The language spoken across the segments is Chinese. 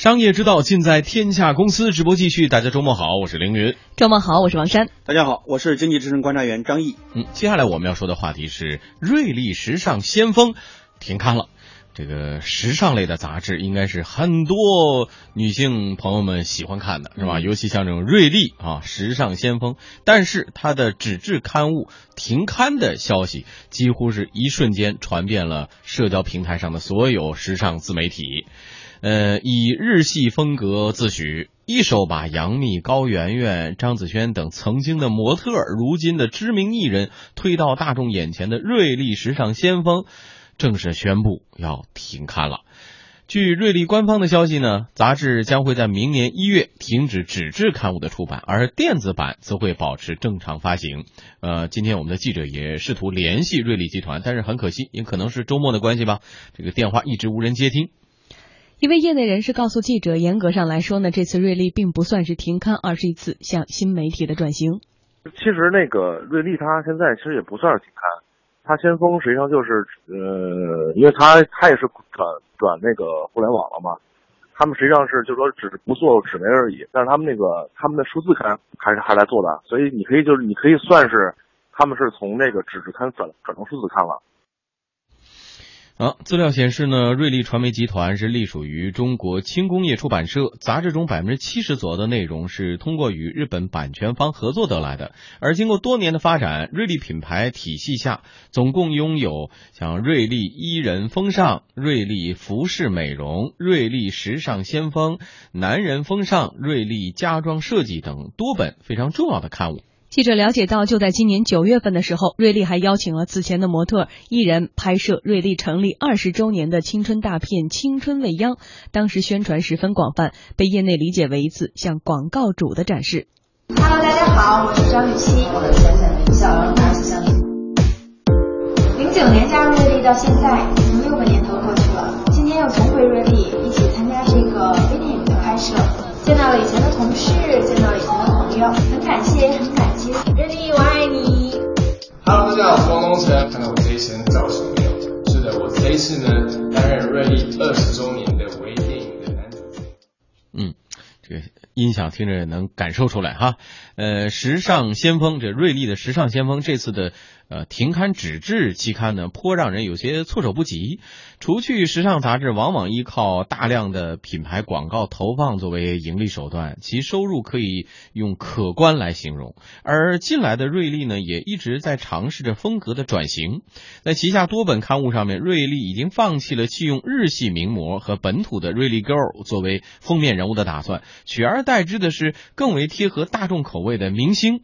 商业之道尽在天下公司，直播继续。大家周末好，我是凌云。周末好，我是王珊。大家好，我是经济之声观察员张毅。嗯，接下来我们要说的话题是瑞丽时尚先锋停刊了。这个时尚类的杂志应该是很多女性朋友们喜欢看的，是吧？尤其像这种瑞丽啊，时尚先锋，但是它的纸质刊物停刊的消息，几乎是一瞬间传遍了社交平台上的所有时尚自媒体。呃，以日系风格自诩，一手把杨幂、高圆圆、张子萱等曾经的模特，如今的知名艺人推到大众眼前的瑞丽时尚先锋。正式宣布要停刊了。据瑞丽官方的消息呢，杂志将会在明年一月停止纸质刊物的出版，而电子版则会保持正常发行。呃，今天我们的记者也试图联系瑞丽集团，但是很可惜，也可能是周末的关系吧，这个电话一直无人接听。一位业内人士告诉记者，严格上来说呢，这次瑞丽并不算是停刊，而是一次向新媒体的转型。其实那个瑞丽它现在其实也不算是停刊。它先锋实际上就是，呃，因为它它也是转转那个互联网了嘛，他们实际上是就说只是不做纸媒而已，但是他们那个他们的数字刊还是还来做的，所以你可以就是你可以算是他们是从那个纸质刊转转成数字刊了。好，资料显示呢，瑞丽传媒集团是隶属于中国轻工业出版社。杂志中百分之七十左右的内容是通过与日本版权方合作得来的。而经过多年的发展，瑞丽品牌体系下总共拥有像瑞丽伊人风尚、瑞丽服饰美容、瑞丽时尚先锋、男人风尚、瑞丽家装设计等多本非常重要的刊物。记者了解到，就在今年九月份的时候，瑞丽还邀请了此前的模特艺人拍摄瑞丽成立二十周年的青春大片《青春未央》，当时宣传十分广泛，被业内理解为一次向广告主的展示。Hello，大家好，我是张雨绮，我的浅浅的笑容还是相信。零九年加入瑞丽到现在，已经六个年头过去了，今天又重回瑞丽，一起参加这个微电影的拍摄，见到了以前的同事，见到了以前的朋友，很感谢，很感。瑞丽，我爱你。Hello，大家好，我是汪东城。看到我这一身造型没有？是的，我这一次呢，担任瑞丽二十周年的微电影的男主角。嗯，这个音响听着能感受出来哈。呃，时尚先锋，这瑞丽的时尚先锋这次的。呃，停刊纸质期刊呢，颇让人有些措手不及。除去时尚杂志往往依靠大量的品牌广告投放作为盈利手段，其收入可以用可观来形容。而近来的瑞丽呢，也一直在尝试着风格的转型。在旗下多本刊物上面，瑞丽已经放弃了弃用日系名模和本土的瑞丽 girl 作为封面人物的打算，取而代之的是更为贴合大众口味的明星。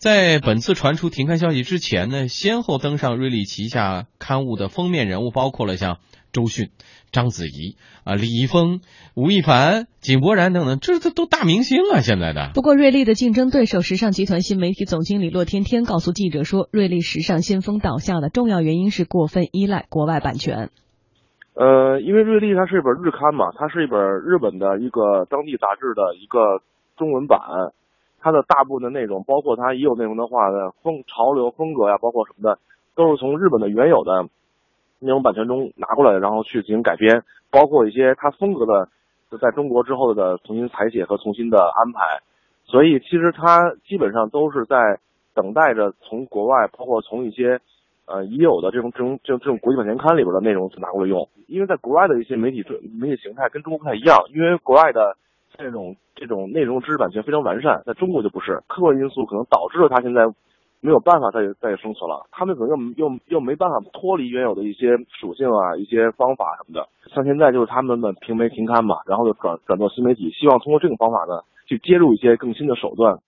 在本次传出停刊消息之前呢，先后登上瑞丽旗下刊物的封面人物包括了像周迅、章子怡啊、李易峰、吴亦凡、井柏然等等，这这都大明星啊！现在的。不过，瑞丽的竞争对手时尚集团新媒体总经理骆天天告诉记者说，瑞丽时尚先锋倒下的重要原因是过分依赖国外版权。呃，因为瑞丽它是一本日刊嘛，它是一本日本的一个当地杂志的一个中文版。它的大部分的内容，包括它已有内容的话的风潮流风格呀，包括什么的，都是从日本的原有的内容版权中拿过来，然后去进行改编，包括一些它风格的，就在中国之后的重新采写和重新的安排。所以其实它基本上都是在等待着从国外，包括从一些呃已有的这种这种这种这种国际版权刊里边的内容去拿过来用，因为在国外的一些媒体媒体形态跟中国不太一样，因为国外的。这种这种内容知识版权非常完善，在中国就不是客观因素可能导致了他现在没有办法再再生存了。他们可能又又又没办法脱离原有的一些属性啊、一些方法什么的。像现在就是他们的平媒停刊嘛，然后就转转做新媒体，希望通过这种方法呢，去接入一些更新的手段。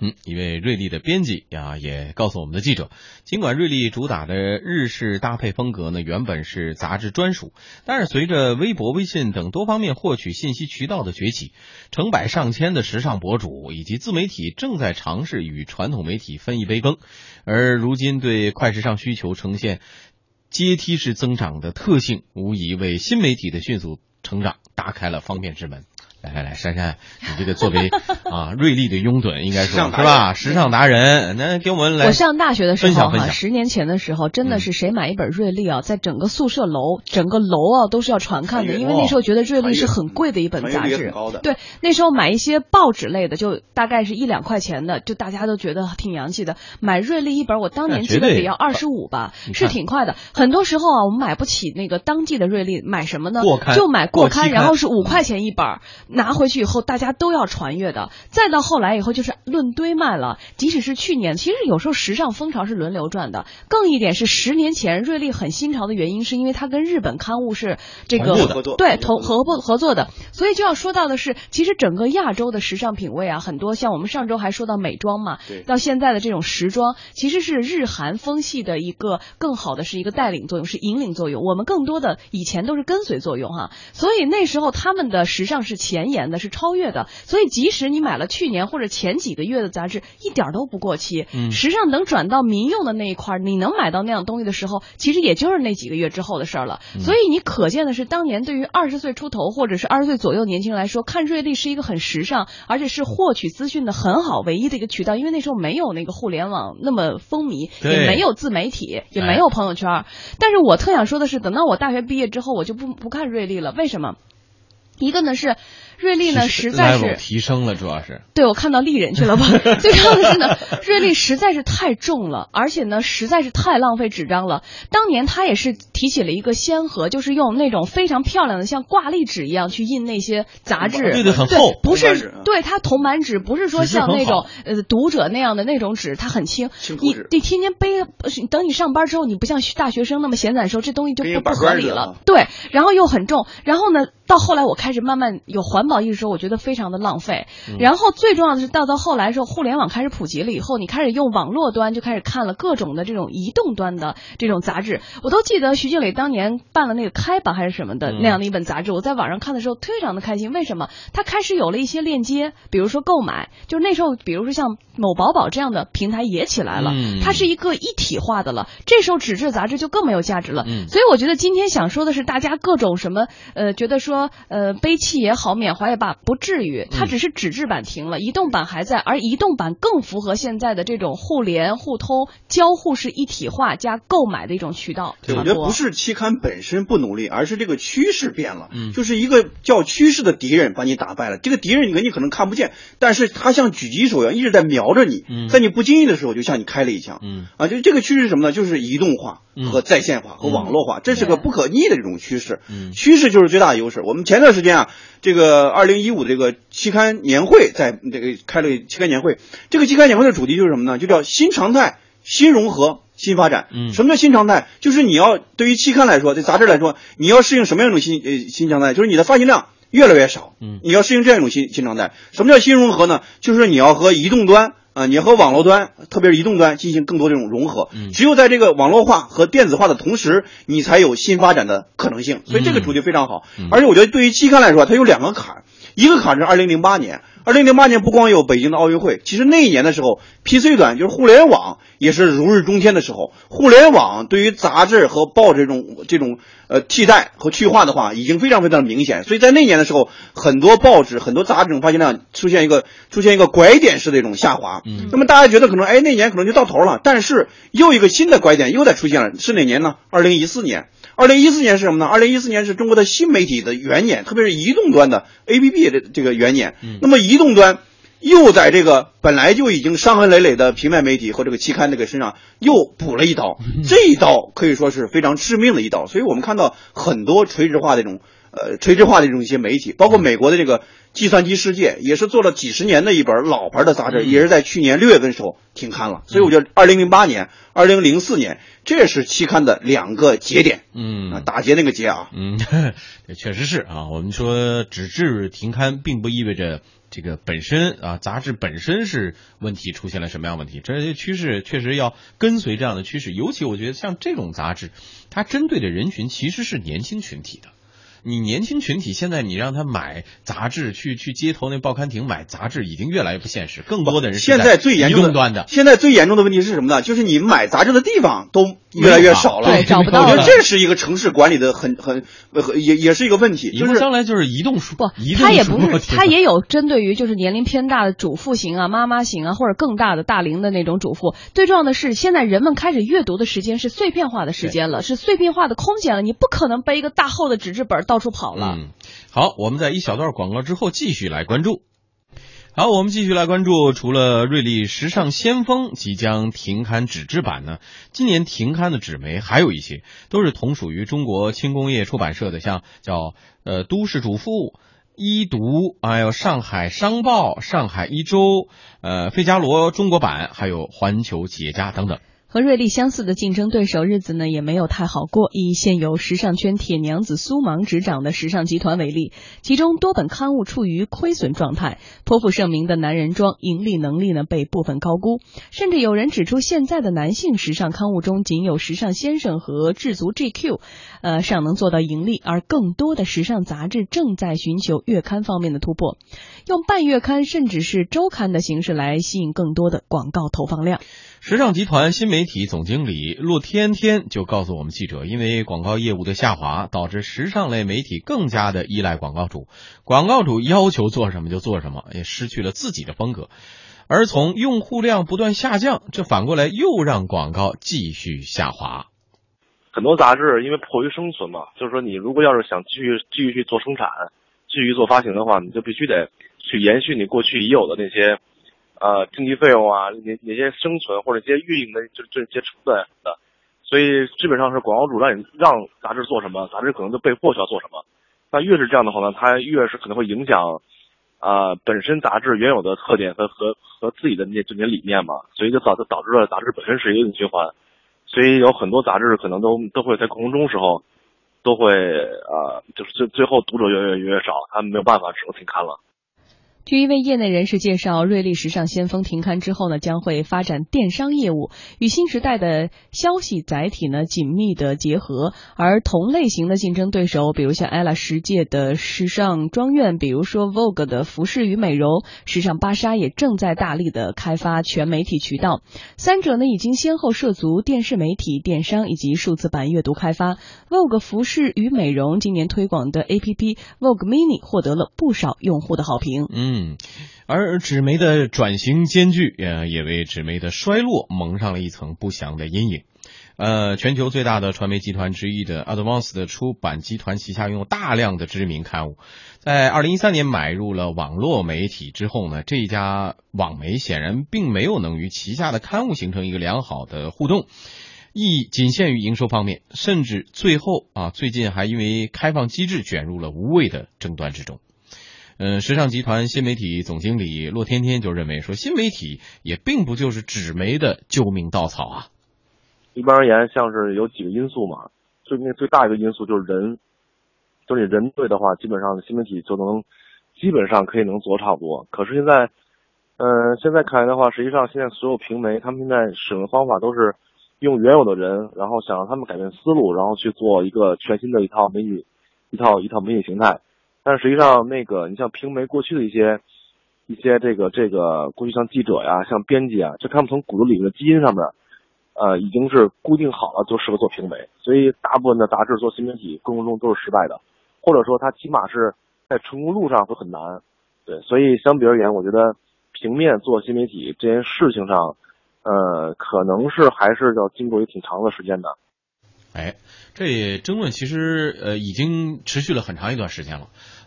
嗯，一位瑞丽的编辑呀，也告诉我们的记者，尽管瑞丽主打的日式搭配风格呢，原本是杂志专属，但是随着微博、微信等多方面获取信息渠道的崛起，成百上千的时尚博主以及自媒体正在尝试与传统媒体分一杯羹，而如今对快时尚需求呈现阶梯式增长的特性，无疑为新媒体的迅速成长打开了方便之门。来来来，珊珊，你这个作为啊瑞丽的拥趸，应该说是吧？时尚达人，那给我们来我上大学的时候哈，十年前的时候，真的是谁买一本瑞丽啊，在整个宿舍楼、整个楼啊都是要传看的，因为那时候觉得瑞丽是很贵的一本杂志。对，那时候买一些报纸类的，就大概是一两块钱的，就大家都觉得挺洋气的。买瑞丽一本，我当年记得得要二十五吧，是挺快的。很多时候啊，我们买不起那个当季的瑞丽，买什么呢？就买过刊，然后是五块钱一本，拿回去以后大家都要传阅的。再到后来以后就是论堆卖了，即使是去年，其实有时候时尚风潮是轮流转的。更一点是十年前瑞丽很新潮的原因，是因为它跟日本刊物是这个合作对同合不合作的，所以就要说到的是，其实整个亚洲的时尚品味啊，很多像我们上周还说到美妆嘛，到现在的这种时装，其实是日韩风系的一个更好的是一个带领作用，是引领作用。我们更多的以前都是跟随作用哈，所以那时候他们的时尚是前沿的，是超越的。所以即使你买了去年或者前几个月的杂志，一点儿都不过期。嗯时尚能转到民用的那一块儿，你能买到那样东西的时候，其实也就是那几个月之后的事儿了。嗯所以你可见的是，当年对于二十岁出头或者是二十岁左右年轻人来说，看瑞丽是一个很时尚，而且是获取资讯的很好唯一的一个渠道，因为那时候没有那个互联网那么风靡，也没有自媒体，也没有朋友圈。但是我特想说的是，等到我大学毕业之后，我就不不看瑞丽了。为什么？一个呢是瑞丽呢实在是提升了，主要是对，我看到丽人去了吧？最重要的是呢，瑞丽实在是太重了，而且呢，实在是太浪费纸张了。当年他也是提起了一个先河，就是用那种非常漂亮的像挂历纸一样去印那些杂志，对对很厚不是对它铜版纸，不是说像那种呃读者那样的那种纸，它很轻，你轻纸你天天背，等你上班之后，你不像大学生那么闲散的时候，这东西就不不合理了。对，然后又很重，然后呢，到后来我开始慢慢有环保意识之后，我觉得非常的浪费。嗯然后最重要的是，到到后来的时候，互联网开始普及了以后，你开始用网络端就开始看了各种的这种移动端的这种杂志。我都记得徐静蕾当年办了那个开版还是什么的嗯那样的一本杂志，我在网上看的时候非常的开心。为什么？它开始有了一些链接，比如说购买，就是那时候，比如说像某宝宝这样的平台也起来了，嗯它是一个一体化的了。这时候纸质杂志就更没有价值了。嗯所以我觉得今天想说的是，大家各种什么呃，觉得说呃悲戚也好，缅怀也罢，不至于，它嗯只是纸质版停了，移动版还在，而移动版更符合现在的这种互联互通、交互式一体化加购买的一种渠道对，我。觉得不是期刊本身不努力，而是这个趋势变了。嗯就是一个叫趋势的敌人把你打败了。这个敌人你你可能看不见，但是他像狙击手一样一直在瞄着你，嗯在你不经意的时候就向你开了一枪。嗯啊，就这个趋势是什么呢？就是移动化嗯和在线化和网络化，这是个不可逆的这种趋势。嗯趋势就是最大的优势。我们前段时间啊，这个二零一五这个期刊年会在这个开了期刊年会，这个期刊年会的主题就是什么呢？就叫新常态、新融合、新发展。嗯什么叫新常态？就是你要对于期刊来说，对杂志来说，你要适应什么样一种新呃新常态？就是你的发行量越来越少。嗯你要适应这样一种新新常态。什么叫新融合呢？就是你要和移动端。啊，你和网络端，特别是移动端进行更多这种融合。嗯只有在这个网络化和电子化的同时，你才有新发展的可能性。所以这个主题非常好。嗯而且我觉得对于期刊来说，它有两个坎儿，一个坎儿是二零零八年，二零零八年不光有北京的奥运会，其实那一年的时候，PC 端就是互联网也是如日中天的时候。互联网对于杂志和报纸这种这种呃替代和去化的话，已经非常非常的明显。所以在那年的时候，很多报纸、很多杂志这种发行量出现一个出现一个拐点式的一种下滑。嗯那么大家觉得可能哎那年可能就到头了，但是又一个新的拐点又在出现了，是哪年呢？二零一四年。二零一四年是什么呢？二零一四年是中国的新媒体的元年，特别是移动端的 APP 的这个元年。嗯那么移动端又在这个本来就已经伤痕累累的平面媒体和这个期刊这个身上又补了一刀，这一刀可以说是非常致命的一刀。所以我们看到很多垂直化的这种呃垂直化的这种一些媒体，包括美国的这个计算机世界，也是做了几十年的一本老牌的杂志，嗯也是在去年六月份时候停刊了。所以我觉得二零零八年、二零零四年，这是期刊的两个节点嗯啊，打劫那个劫啊。嗯，这 确实是啊。我们说纸质停刊，并不意味着这个本身啊，杂志本身是问题出现了什么样问题。这些趋势确实要跟随这样的趋势，尤其我觉得像这种杂志，它针对的人群其实是年轻群体的。你年轻群体现在你让他买杂志，去去街头那报刊亭买杂志，已经越来越不现实。更多的人是现在最严重的，现在最严重的问题是什么呢？就是你买杂志的地方都越来越少了，对找不到我觉得了这是一个城市管理的很很也也是一个问题，就是将来就是移动书，不移，动它也不是，它 也有针对于就是年龄偏大的主妇型啊、妈妈型啊，或者更大的大龄的那种主妇。最重要的是，现在人们开始阅读的时间是碎片化的时间了，是碎片化的空间了，你不可能背一个大厚的纸质本到处跑了。嗯，好，我们在一小段广告之后继续来关注。好，我们继续来关注，除了瑞丽时尚先锋即将停刊纸质版呢，今年停刊的纸媒还有一些都是同属于中国轻工业出版社的，像叫呃都市主妇、一读，还有上海商报、上海一周、呃费加罗中国版，还有环球企业家等等。和瑞丽相似的竞争对手日子呢也没有太好过。以现有时尚圈铁娘子苏芒执掌的时尚集团为例，其中多本刊物处于亏损状态，颇负盛名的男人装盈利能力呢被部分高估，甚至有人指出，现在的男性时尚刊物中仅有《时尚先生》和《智足 GQ》，呃尚能做到盈利，而更多的时尚杂志正在寻求月刊方面的突破，用半月刊甚至是周刊的形式来吸引更多的广告投放量。时尚集团新媒体总经理骆天天就告诉我们记者，因为广告业务的下滑，导致时尚类媒体更加的依赖广告主，广告主要求做什么就做什么，也失去了自己的风格。而从用户量不断下降，这反过来又让广告继续下滑。很多杂志因为迫于生存嘛，就是说你如果要是想继续继续去做生产，继续做发行的话，你就必须得去延续你过去已有的那些，呃，经济费用啊，哪哪些生存或者一些运营的这这些成本的，所以基本上是广告主让你让杂志做什么，杂志可能就被迫需要做什么。那越是这样的话呢，它越是可能会影响，啊、本身杂志原有的特点和和和自己的那些这些理念嘛，所以就导就导致了杂志本身是一个循环。所以有很多杂志可能都都会在空中时候，都会呃，就是最最后读者越来越越少，他们没有办法只能停刊了。据一位业内人士介绍，瑞丽时尚先锋停刊之后呢，将会发展电商业务，与新时代的消息载体呢紧密的结合。而同类型的竞争对手，比如像 ella 世界的时尚庄院，比如说 Vogue 的服饰与美容，时尚芭莎也正在大力的开发全媒体渠道。三者呢已经先后涉足电视媒体、电商以及数字版阅读开发。Vogue 服饰与美容今年推广的 APP Vogue Mini 获得了不少用户的好评。嗯，嗯而纸媒的转型艰巨，呃，也为纸媒的衰落蒙上了一层不祥的阴影。呃，全球最大的传媒集团之一的 Advance 的出版集团旗下拥有大量的知名刊物，在二零一三年买入了网络媒体之后呢，这家网媒显然并没有能与旗下的刊物形成一个良好的互动。亦仅限于营收方面，甚至最后啊，最近还因为开放机制卷入了无谓的争端之中。嗯，时尚集团新媒体总经理骆天天就认为说，新媒体也并不就是纸媒的救命稻草啊。一般而言，像是有几个因素嘛，最那最大一个因素就是人，就是你人对的话，基本上新媒体就能基本上可以能做差不多。可是现在，呃，现在看来的话，实际上现在所有平媒他们现在使用的方法都是用原有的人，然后想让他们改变思路，然后去做一个全新的一套媒体，一套一套媒体形态。但实际上，那个你像平媒过去的一些一些这个这个过去像记者呀、像编辑啊，就他们从骨子里的基因上面。呃，已经是固定好了，就适合做平媒，所以大部分的杂志做新媒体过程中都是失败的，或者说它起码是在成功路上会很难。对，所以相比而言，我觉得平面做新媒体这件事情上，呃，可能是还是要经过一个挺长的时间的。哎，这争论其实呃已经持续了很长一段时间了。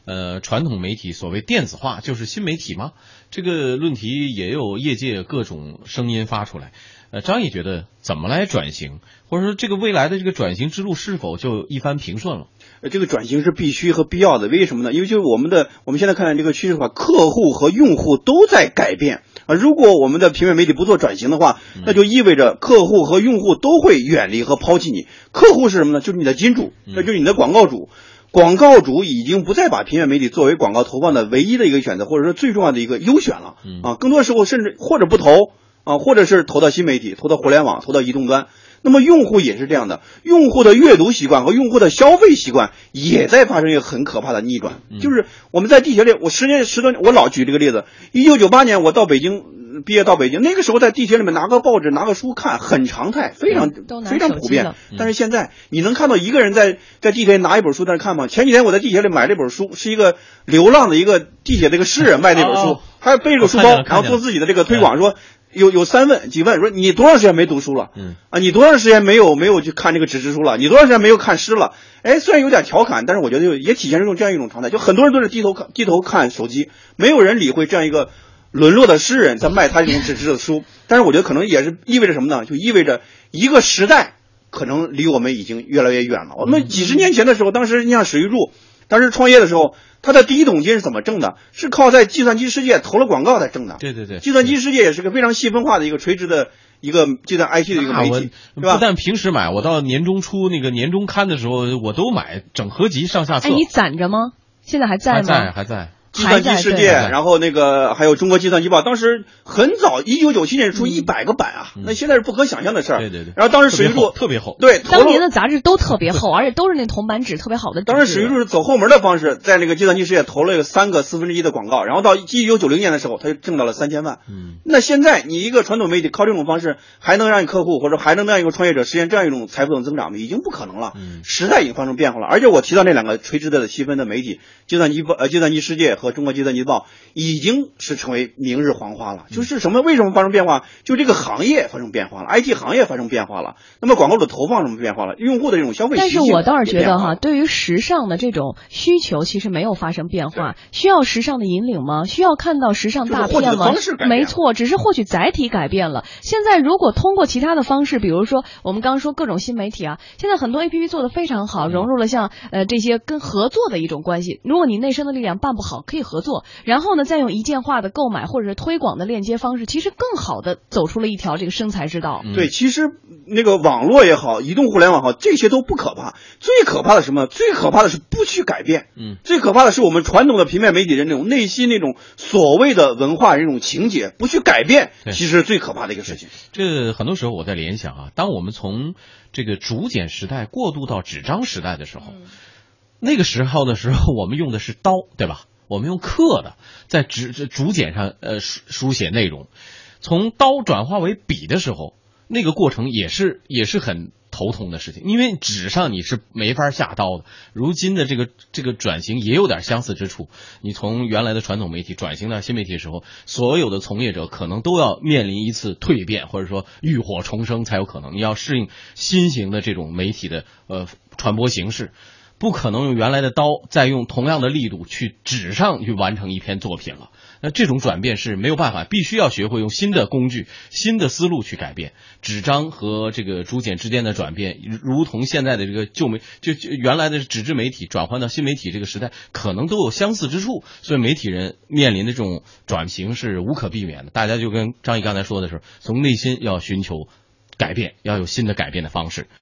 呃，传统媒体所谓电子化就是新媒体吗？这个论题也有业界各种声音发出来。呃，张毅觉得怎么来转型，或者说这个未来的这个转型之路是否就一帆平顺了？呃，这个转型是必须和必要的，为什么呢？因为就是我们的我们现在看这个趋势的话，客户和用户都在改变啊。如果我们的平面媒体不做转型的话，那就意味着客户和用户都会远离和抛弃你。客户是什么呢？就是你的金主，那就是你的广告主。广告主已经不再把平面媒体作为广告投放的唯一的一个选择，或者说最重要的一个优选了啊。更多时候甚至或者不投啊，或者是投到新媒体、投到互联网、投到移动端。那么用户也是这样的，用户的阅读习惯和用户的消费习惯也在发生一个很可怕的逆转。就是我们在地铁里，我十年十多年，我老举这个例子。一九九八年我到北京毕业到北京，那个时候在地铁里面拿个报纸、拿个书看，很常态，非常非常普遍。但是现在你能看到一个人在在地铁里拿一本书在那看吗？前几天我在地铁里买了一本书，是一个流浪的一个地铁的一个诗人卖那本书哦，他背着个书包然后做自己的这个推广，说有有三问几问，说你多长时间没读书了？嗯啊，你多长时间没有没有去看这个纸质书了？你多长时间没有看诗了？哎，虽然有点调侃，但是我觉得就也体现出这样一种常态，就很多人都是低头看低头看手机，没有人理会这样一个沦落的诗人在卖他这种纸质的书。但是我觉得可能也是意味着什么呢？就意味着一个时代可能离我们已经越来越远了。我们几十年前的时候，当时你像史玉柱，当时创业的时候，他的第一桶金是怎么挣的？是靠在计算机世界投了广告才挣的。对对对，计算机世界也是个非常细分化的一个垂直的一个计算 IT 的一个媒体，对吧？不但平时买，我到年终出那个年终刊的时候，我都买整合集上下册。哎，你攒着吗？现在还在吗？还在还在。计算机世界，然后那个还有中国计算机报，当时很早，一九九七年出一百个版啊，嗯那现在是不可想象的事儿。对对对然后当时史玉柱特别厚。对，当年。的杂志都特别厚，而且都是那铜版纸，特别好的。当时史玉柱是走后门的方式，在那个计算机世界投了三个四分之一的广告，然后到一九九零年的时候，他就挣到了三千万。嗯，那现在你一个传统媒体靠这种方式，还能让你客户或者还能让一个创业者实现这样一种财富的增长吗？已经不可能了。嗯时代已经发生变化了。而且我提到那两个垂直的细分的媒体，计算机报呃计算机世界和中国计算机报，已经是成为明日黄花了。就是什么？为什么发生变化？就这个行业发生变化了，IT 行业发生变化了。那么广告的投放什么变化了？用户的这种消费但是我倒是觉得哈，对于时尚的这种需求，其实没有发生变化。需要时尚的引领吗？需要看到时尚大片吗没错，只是获取载体改变了。现在如果通过其他的方式，比如说我们刚刚说各种新媒体啊，现在很多 A P P 做的非常好，融入了像呃这些跟合作的一种关系。如果你内生的力量办不好，可以合作，然后呢再用一键化的购买或者是推广的链接方式，其实更好的走出了一条这个生财之道。嗯对，其实那个网络也好，移动互联网好，这些都不可怕。最可怕的是什么？最可怕的是不去改变。嗯，最可怕的是我们传统的平面媒体人那种内心那种所谓的文化那种情节不去改变，其实是最可怕的一个事情。这很多时候我在联想啊，当我们从这个竹简时代过渡到纸张时代的时候，那个时候的时候，我们用的是刀，对吧？我们用刻的，在纸竹简上呃书书写内容，从刀转化为笔的时候，那个过程也是也是很头痛的事情，因为纸上你是没法下刀的。如今的这个这个转型也有点相似之处。你从原来的传统媒体转型到新媒体的时候，所有的从业者可能都要面临一次蜕变，或者说浴火重生才有可能。你要适应新型的这种媒体的呃传播形式。不可能用原来的刀再用同样的力度去纸上去完成一篇作品了。那这种转变是没有办法，必须要学会用新的工具、新的思路去改变。纸张和这个竹简之间的转变，如同现在的这个旧媒，就就原来的纸质媒体转换到新媒体这个时代，可能都有相似之处。所以媒体人面临的这种转型是无可避免的。大家就跟张毅刚才说的是，从内心要寻求改变，要有新的改变的方式。